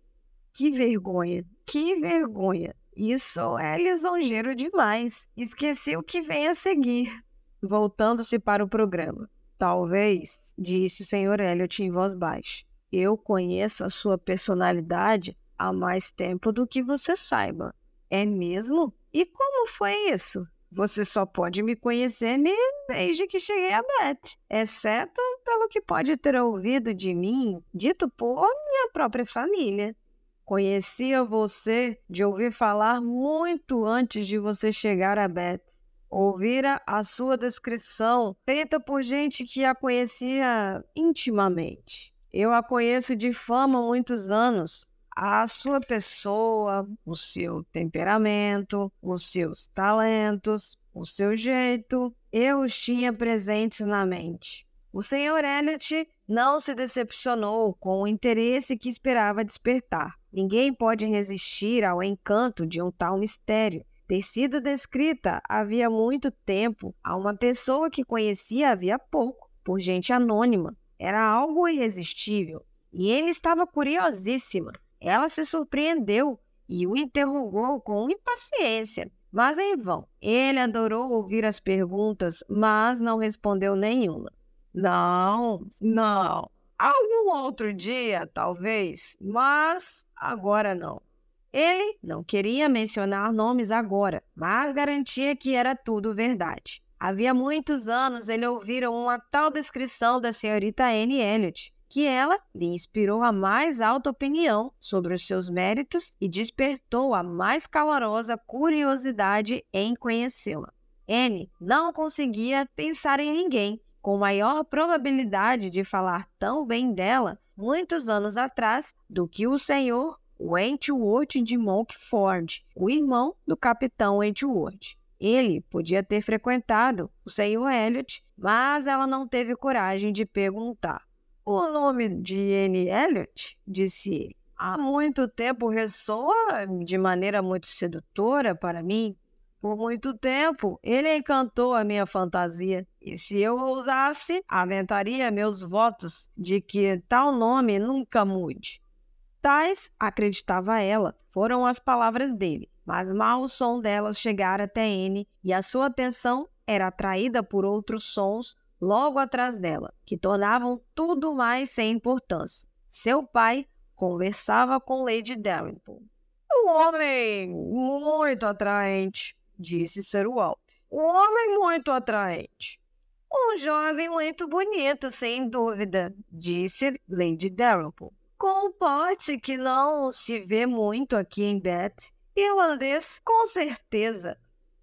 Que vergonha, que vergonha! Isso é lisonjeiro demais. Esqueci o que vem a seguir. Voltando-se para o programa. Talvez, disse o Sr. Elliot em voz baixa, eu conheça a sua personalidade há mais tempo do que você saiba. É mesmo? E como foi isso? Você só pode me conhecer desde que cheguei a Beth, exceto pelo que pode ter ouvido de mim, dito por minha própria família. Conhecia você de ouvir falar muito antes de você chegar a Beth. Ouvira a sua descrição, feita por gente que a conhecia intimamente. Eu a conheço de fama há muitos anos a sua pessoa, o seu temperamento, os seus talentos, o seu jeito, eu os tinha presentes na mente. O Sr. Elliot não se decepcionou com o interesse que esperava despertar. Ninguém pode resistir ao encanto de um tal mistério. Ter sido descrita havia muito tempo a uma pessoa que conhecia havia pouco, por gente anônima. Era algo irresistível. E ele estava curiosíssima. Ela se surpreendeu e o interrogou com impaciência, mas em vão. Ele adorou ouvir as perguntas, mas não respondeu nenhuma. Não, não. Algum outro dia, talvez, mas agora não. Ele não queria mencionar nomes agora, mas garantia que era tudo verdade. Havia muitos anos ele ouvira uma tal descrição da senhorita Anne Elliot, que ela lhe inspirou a mais alta opinião sobre os seus méritos e despertou a mais calorosa curiosidade em conhecê-la. Anne não conseguia pensar em ninguém com maior probabilidade de falar tão bem dela muitos anos atrás do que o senhor Wentworth de Monkford, o irmão do capitão Wentworth. Ele podia ter frequentado o senhor Elliot, mas ela não teve coragem de perguntar. O nome de N. Elliot, disse ele, há muito tempo ressoa de maneira muito sedutora para mim. Por muito tempo, ele encantou a minha fantasia. E se eu ousasse, aventaria meus votos de que tal nome nunca mude. Tais, acreditava ela, foram as palavras dele, mas mal o som delas chegara até N e a sua atenção era atraída por outros sons logo atrás dela, que tornavam tudo mais sem importância. Seu pai conversava com Lady Dalrymple. Um homem muito atraente, disse Sir Walter. Um homem muito atraente. Um jovem muito bonito, sem dúvida, disse Lady Dalrymple. Com um porte que não se vê muito aqui em Bath. Irlandês, com certeza.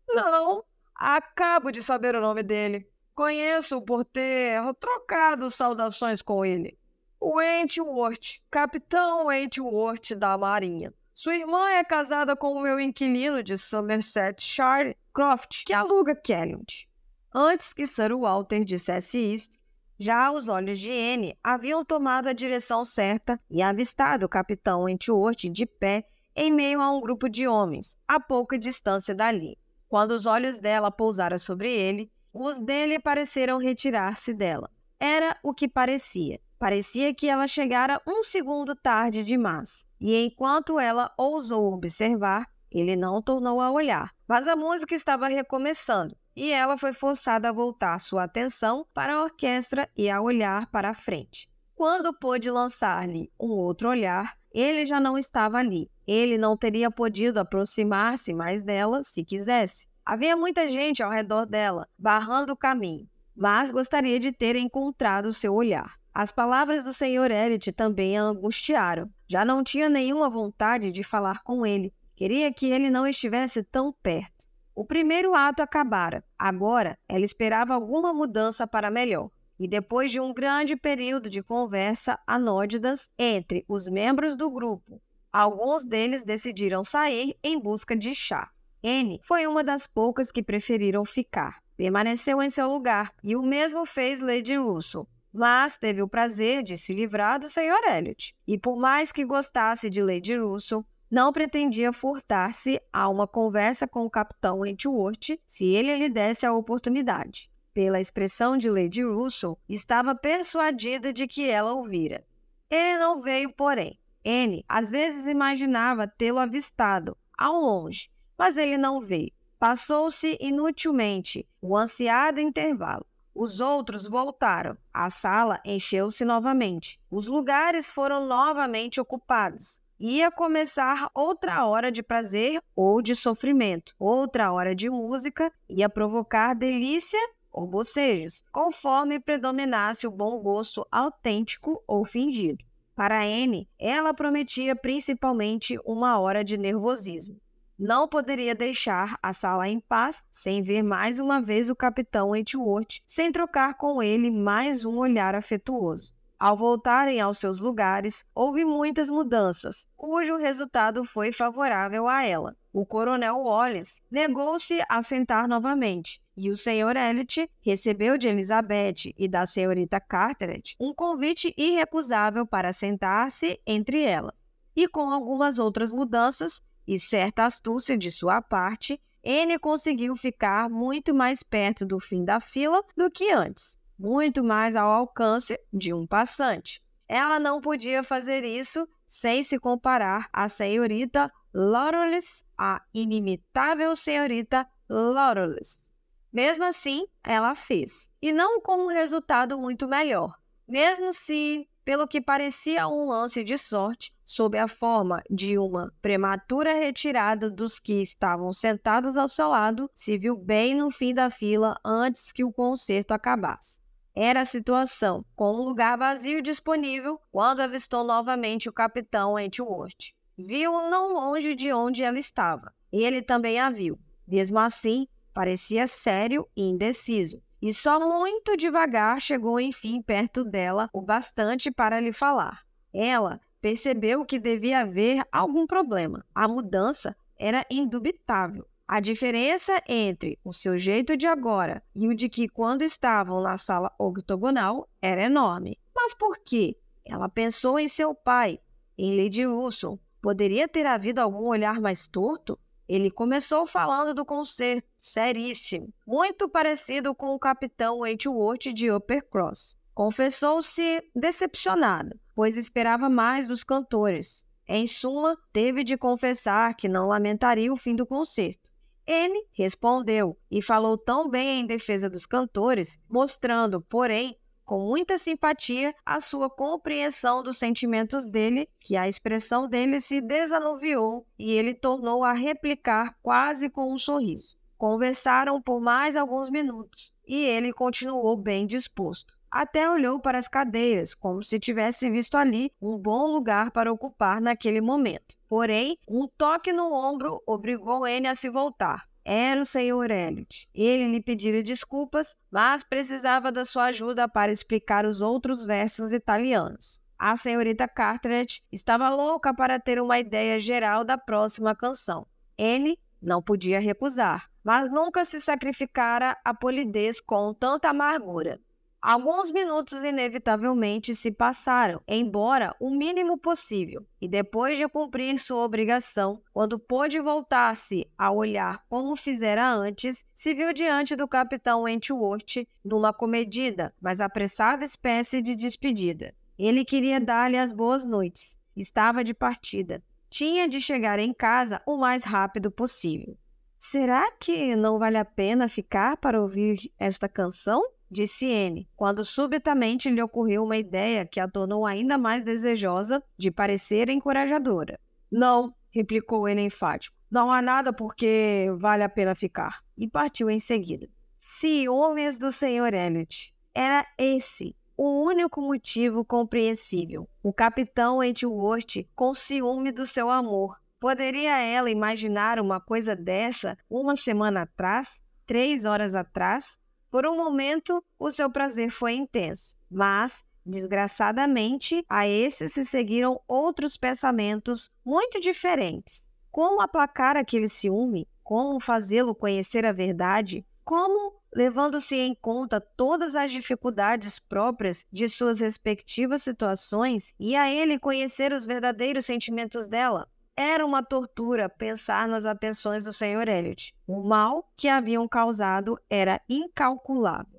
Não, acabo de saber o nome dele. Conheço-o por ter trocado saudações com ele. Wentworth, Capitão Wentworth da Marinha. Sua irmã é casada com o meu inquilino de Somersetshire, Croft, que aluga Kellynch. Antes que Sir Walter dissesse isso, já os olhos de Anne haviam tomado a direção certa e avistado o capitão Wentworth de pé em meio a um grupo de homens, a pouca distância dali. Quando os olhos dela pousaram sobre ele, os dele pareceram retirar-se dela. Era o que parecia. Parecia que ela chegara um segundo tarde demais. E enquanto ela ousou observar, ele não tornou a olhar. Mas a música estava recomeçando e ela foi forçada a voltar sua atenção para a orquestra e a olhar para a frente. Quando pôde lançar-lhe um outro olhar, ele já não estava ali. Ele não teria podido aproximar-se mais dela se quisesse. Havia muita gente ao redor dela, barrando o caminho, mas gostaria de ter encontrado seu olhar. As palavras do Sr. Elliot também a angustiaram. Já não tinha nenhuma vontade de falar com ele. Queria que ele não estivesse tão perto. O primeiro ato acabara. Agora, ela esperava alguma mudança para melhor. E depois de um grande período de conversa anódidas entre os membros do grupo, alguns deles decidiram sair em busca de chá. Anne foi uma das poucas que preferiram ficar. Permaneceu em seu lugar e o mesmo fez Lady Russell. Mas teve o prazer de se livrar do Sr. Elliot. E por mais que gostasse de Lady Russell, não pretendia furtar-se a uma conversa com o capitão Wentworth se ele lhe desse a oportunidade. Pela expressão de Lady Russell, estava persuadida de que ela ouvira. Ele não veio, porém. Anne às vezes imaginava tê-lo avistado, ao longe, mas ele não veio. Passou-se inutilmente o ansiado intervalo. Os outros voltaram. A sala encheu-se novamente. Os lugares foram novamente ocupados. Ia começar outra hora de prazer ou de sofrimento. Outra hora de música ia provocar delícia ou bocejos, conforme predominasse o bom gosto autêntico ou fingido. Para Anne, ela prometia principalmente uma hora de nervosismo. Não poderia deixar a sala em paz sem ver mais uma vez o capitão Wentworth, sem trocar com ele mais um olhar afetuoso. Ao voltarem aos seus lugares, houve muitas mudanças, cujo resultado foi favorável a ela. O coronel Wallace negou-se a sentar novamente, e o Sr. Elliot recebeu de Elizabeth e da senhorita Carteret um convite irrecusável para sentar-se entre elas. E com algumas outras mudanças, e certa astúcia de sua parte, ele conseguiu ficar muito mais perto do fim da fila do que antes, muito mais ao alcance de um passante. Ela não podia fazer isso sem se comparar à senhorita Laurels, a inimitável senhorita Laurels. Mesmo assim, ela fez, e não com um resultado muito melhor. Mesmo se pelo que parecia um lance de sorte, sob a forma de uma prematura retirada dos que estavam sentados ao seu lado, se viu bem no fim da fila antes que o concerto acabasse. Era a situação, com um lugar vazio disponível, quando avistou novamente o capitão Wentworth. Viu-o não longe de onde ela estava. Ele também a viu. Mesmo assim, parecia sério e indeciso e só muito devagar chegou enfim perto dela o bastante para lhe falar. Ela percebeu que devia haver algum problema. A mudança era indubitável. A diferença entre o seu jeito de agora e o de que quando estavam na sala octogonal era enorme. Mas por quê? Ela pensou em seu pai, em Lady Russell. Poderia ter havido algum olhar mais torto? Ele começou falando do concerto, seríssimo, muito parecido com o capitão Wentworth de Uppercross. Confessou-se decepcionado, pois esperava mais dos cantores. Em suma, teve de confessar que não lamentaria o fim do concerto. Ele respondeu e falou tão bem em defesa dos cantores, mostrando, porém, com muita simpatia a sua compreensão dos sentimentos dele, que a expressão dele se desanuviou e ele tornou a replicar quase com um sorriso. Conversaram por mais alguns minutos e ele continuou bem disposto. Até olhou para as cadeiras, como se tivesse visto ali um bom lugar para ocupar naquele momento. Porém, um toque no ombro obrigou N a se voltar era o Sr. Elliot. Ele lhe pedira desculpas, mas precisava da sua ajuda para explicar os outros versos italianos. A senhorita Carteret estava louca para ter uma ideia geral da próxima canção. Ele não podia recusar, mas nunca se sacrificara a polidez com tanta amargura. Alguns minutos inevitavelmente se passaram, embora o mínimo possível, e depois de cumprir sua obrigação, quando pôde voltar-se a olhar como fizera antes, se viu diante do capitão Wentworth numa comedida, mas apressada espécie de despedida. Ele queria dar-lhe as boas noites. Estava de partida. Tinha de chegar em casa o mais rápido possível. Será que não vale a pena ficar para ouvir esta canção? Disse N, quando subitamente lhe ocorreu uma ideia que a tornou ainda mais desejosa de parecer encorajadora. Não, replicou ele enfático. Não há nada porque vale a pena ficar. E partiu em seguida. Ciúmes do Sr. Elliot. Era esse o único motivo compreensível. O capitão Wentworth com ciúme do seu amor. Poderia ela imaginar uma coisa dessa uma semana atrás? Três horas atrás? Por um momento, o seu prazer foi intenso, mas, desgraçadamente, a esse se seguiram outros pensamentos muito diferentes. Como aplacar aquele ciúme? Como fazê-lo conhecer a verdade? Como, levando-se em conta todas as dificuldades próprias de suas respectivas situações, e a ele conhecer os verdadeiros sentimentos dela? Era uma tortura pensar nas atenções do Sr. Elliot. O mal que haviam causado era incalculável.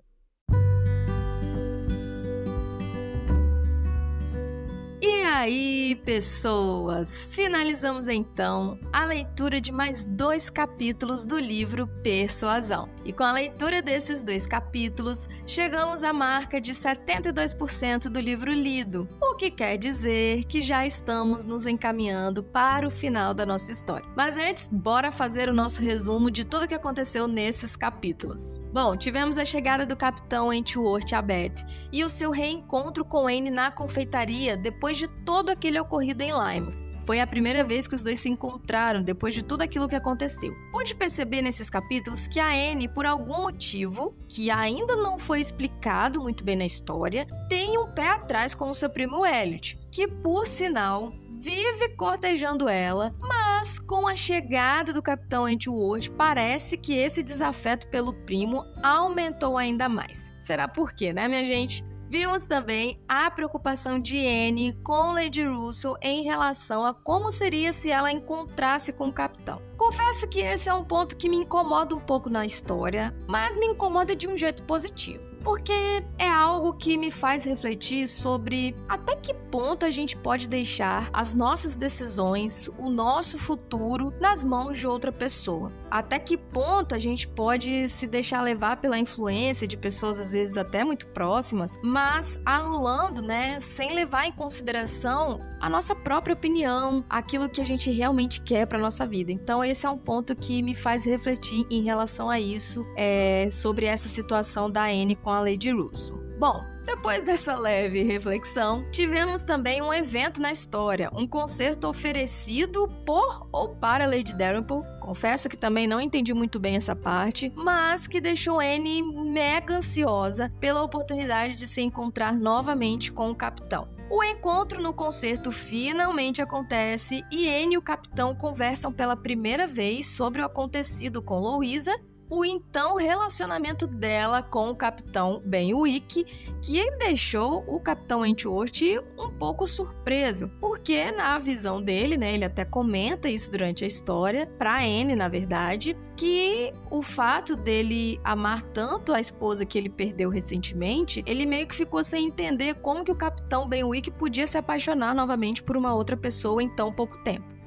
Aí, pessoas! Finalizamos então a leitura de mais dois capítulos do livro Persuasão. E com a leitura desses dois capítulos, chegamos à marca de 72% do livro lido, o que quer dizer que já estamos nos encaminhando para o final da nossa história. Mas antes, bora fazer o nosso resumo de tudo o que aconteceu nesses capítulos. Bom, tivemos a chegada do capitão Entworth a Beth e o seu reencontro com Anne na confeitaria depois de todo aquele ocorrido em Lime. Foi a primeira vez que os dois se encontraram depois de tudo aquilo que aconteceu. Pude perceber nesses capítulos que a Anne, por algum motivo, que ainda não foi explicado muito bem na história, tem um pé atrás com o seu primo Elliot, que por sinal vive cortejando ela, mas com a chegada do Capitão Wentworth, parece que esse desafeto pelo primo aumentou ainda mais. Será por quê, né, minha gente? Vimos também a preocupação de Anne com Lady Russell em relação a como seria se ela encontrasse com o capitão. Confesso que esse é um ponto que me incomoda um pouco na história, mas me incomoda de um jeito positivo porque é algo que me faz refletir sobre até que ponto a gente pode deixar as nossas decisões, o nosso futuro nas mãos de outra pessoa. Até que ponto a gente pode se deixar levar pela influência de pessoas às vezes até muito próximas, mas anulando, né, sem levar em consideração a nossa própria opinião, aquilo que a gente realmente quer para nossa vida. Então esse é um ponto que me faz refletir em relação a isso, é, sobre essa situação da Anne com a Lady Russo. Bom, depois dessa leve reflexão, tivemos também um evento na história, um concerto oferecido por ou para Lady Dalrymple. Confesso que também não entendi muito bem essa parte, mas que deixou Anne mega ansiosa pela oportunidade de se encontrar novamente com o capitão. O encontro no concerto finalmente acontece e Anne e o capitão conversam pela primeira vez sobre o acontecido com Louisa o então relacionamento dela com o capitão Ben Wick, que deixou o capitão Wentworth um pouco surpreso, porque na visão dele, né, ele até comenta isso durante a história, pra Anne, na verdade, que o fato dele amar tanto a esposa que ele perdeu recentemente, ele meio que ficou sem entender como que o capitão Benwick podia se apaixonar novamente por uma outra pessoa em tão pouco tempo.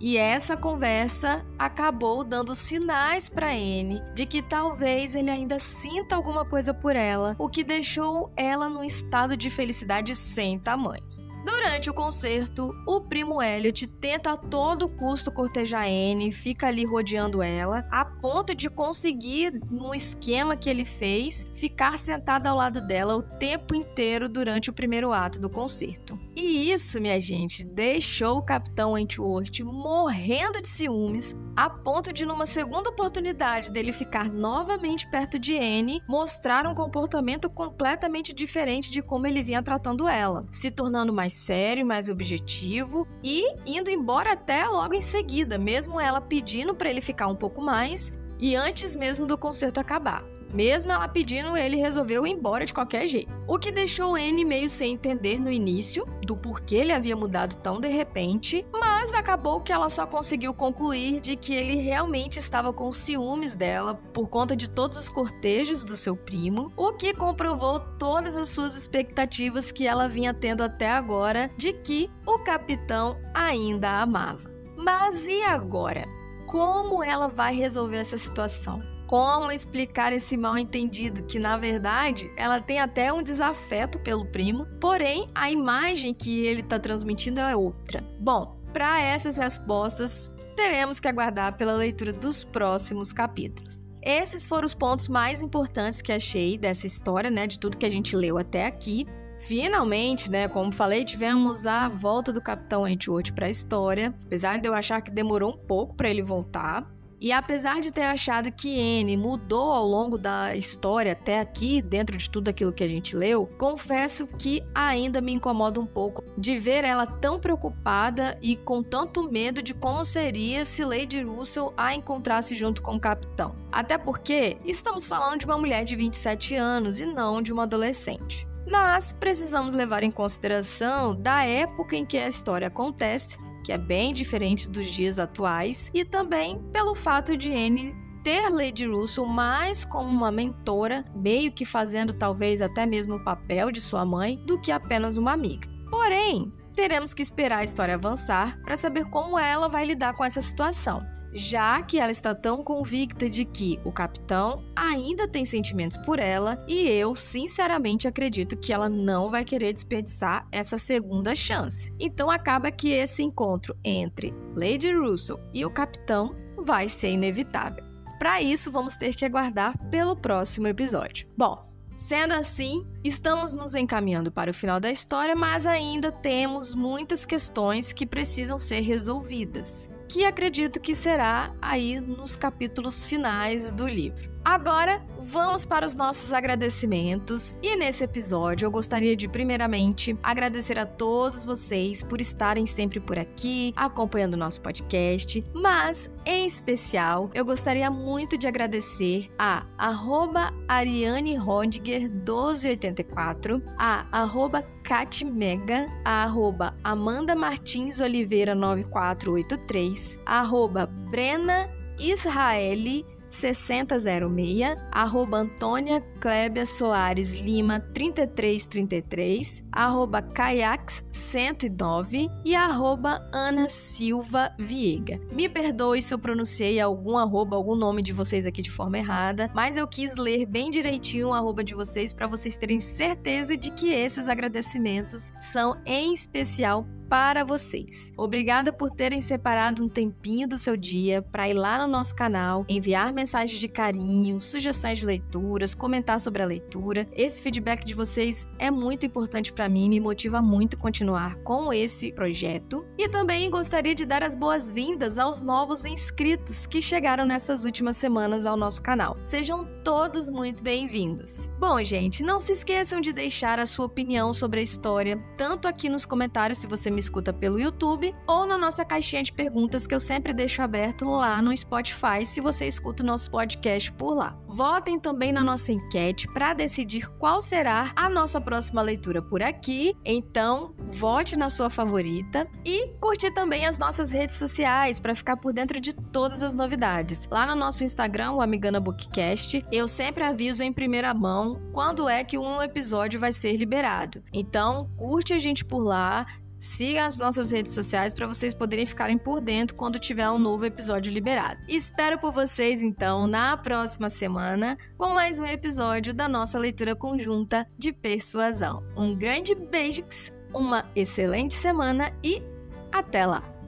E essa conversa acabou dando sinais para Anne de que talvez ele ainda sinta alguma coisa por ela, o que deixou ela num estado de felicidade sem tamanhos. Durante o concerto, o primo Elliot tenta a todo custo cortejar Anne, fica ali rodeando ela, a ponto de conseguir, no esquema que ele fez, ficar sentado ao lado dela o tempo inteiro durante o primeiro ato do concerto. E isso, minha gente, deixou o Capitão Wentworth morrendo de ciúmes, a ponto de, numa segunda oportunidade dele ficar novamente perto de Anne, mostrar um comportamento completamente diferente de como ele vinha tratando ela, se tornando mais sério, mais objetivo e indo embora até logo em seguida, mesmo ela pedindo para ele ficar um pouco mais e antes mesmo do concerto acabar. Mesmo ela pedindo, ele resolveu ir embora de qualquer jeito. O que deixou Anne meio sem entender no início do porquê ele havia mudado tão de repente, mas acabou que ela só conseguiu concluir de que ele realmente estava com ciúmes dela por conta de todos os cortejos do seu primo, o que comprovou todas as suas expectativas que ela vinha tendo até agora de que o capitão ainda a amava. Mas e agora? Como ela vai resolver essa situação? Como explicar esse mal entendido que na verdade ela tem até um desafeto pelo primo, porém a imagem que ele está transmitindo é outra. Bom, para essas respostas teremos que aguardar pela leitura dos próximos capítulos. Esses foram os pontos mais importantes que achei dessa história, né, de tudo que a gente leu até aqui. Finalmente, né, como falei, tivemos a volta do Capitão Wentworth para a história, apesar de eu achar que demorou um pouco para ele voltar. E apesar de ter achado que Anne mudou ao longo da história até aqui, dentro de tudo aquilo que a gente leu, confesso que ainda me incomoda um pouco de ver ela tão preocupada e com tanto medo de como seria se Lady Russell a encontrasse junto com o capitão. Até porque estamos falando de uma mulher de 27 anos e não de uma adolescente. Mas precisamos levar em consideração da época em que a história acontece que é bem diferente dos dias atuais, e também pelo fato de Anne ter Lady Russell mais como uma mentora, meio que fazendo talvez até mesmo o papel de sua mãe, do que apenas uma amiga. Porém, teremos que esperar a história avançar para saber como ela vai lidar com essa situação já que ela está tão convicta de que o capitão ainda tem sentimentos por ela e eu sinceramente acredito que ela não vai querer desperdiçar essa segunda chance. Então acaba que esse encontro entre Lady Russell e o capitão vai ser inevitável. Para isso, vamos ter que aguardar pelo próximo episódio. Bom, Sendo assim, estamos nos encaminhando para o final da história, mas ainda temos muitas questões que precisam ser resolvidas que acredito que será aí nos capítulos finais do livro. Agora, vamos para os nossos agradecimentos. E nesse episódio, eu gostaria de, primeiramente, agradecer a todos vocês por estarem sempre por aqui, acompanhando o nosso podcast. Mas, em especial, eu gostaria muito de agradecer a arroba Ariane Rondiger 1284, a arroba a arroba Amanda Martins Oliveira 9483, a arroba Brena Israeli 6006, arroba Antônia Clébia Soares Lima 3333, arroba Caiax 109 e arroba Ana Silva Viega. Me perdoe se eu pronunciei algum arroba, algum nome de vocês aqui de forma errada, mas eu quis ler bem direitinho o arroba de vocês para vocês terem certeza de que esses agradecimentos são em especial para vocês. Obrigada por terem separado um tempinho do seu dia para ir lá no nosso canal, enviar mensagens de carinho, sugestões de leituras, comentar sobre a leitura. Esse feedback de vocês é muito importante para mim, me motiva muito continuar com esse projeto. E também gostaria de dar as boas-vindas aos novos inscritos que chegaram nessas últimas semanas ao nosso canal. Sejam todos muito bem-vindos. Bom, gente, não se esqueçam de deixar a sua opinião sobre a história, tanto aqui nos comentários se você me me escuta pelo YouTube ou na nossa caixinha de perguntas que eu sempre deixo aberto lá no Spotify, se você escuta o nosso podcast por lá. Votem também na nossa enquete para decidir qual será a nossa próxima leitura por aqui. Então, vote na sua favorita e curte também as nossas redes sociais para ficar por dentro de todas as novidades. Lá no nosso Instagram, o Amigana Bookcast, eu sempre aviso em primeira mão quando é que um episódio vai ser liberado. Então, curte a gente por lá, Siga as nossas redes sociais para vocês poderem ficarem por dentro quando tiver um novo episódio liberado. Espero por vocês então na próxima semana com mais um episódio da nossa leitura conjunta de Persuasão. Um grande beijo, uma excelente semana e até lá!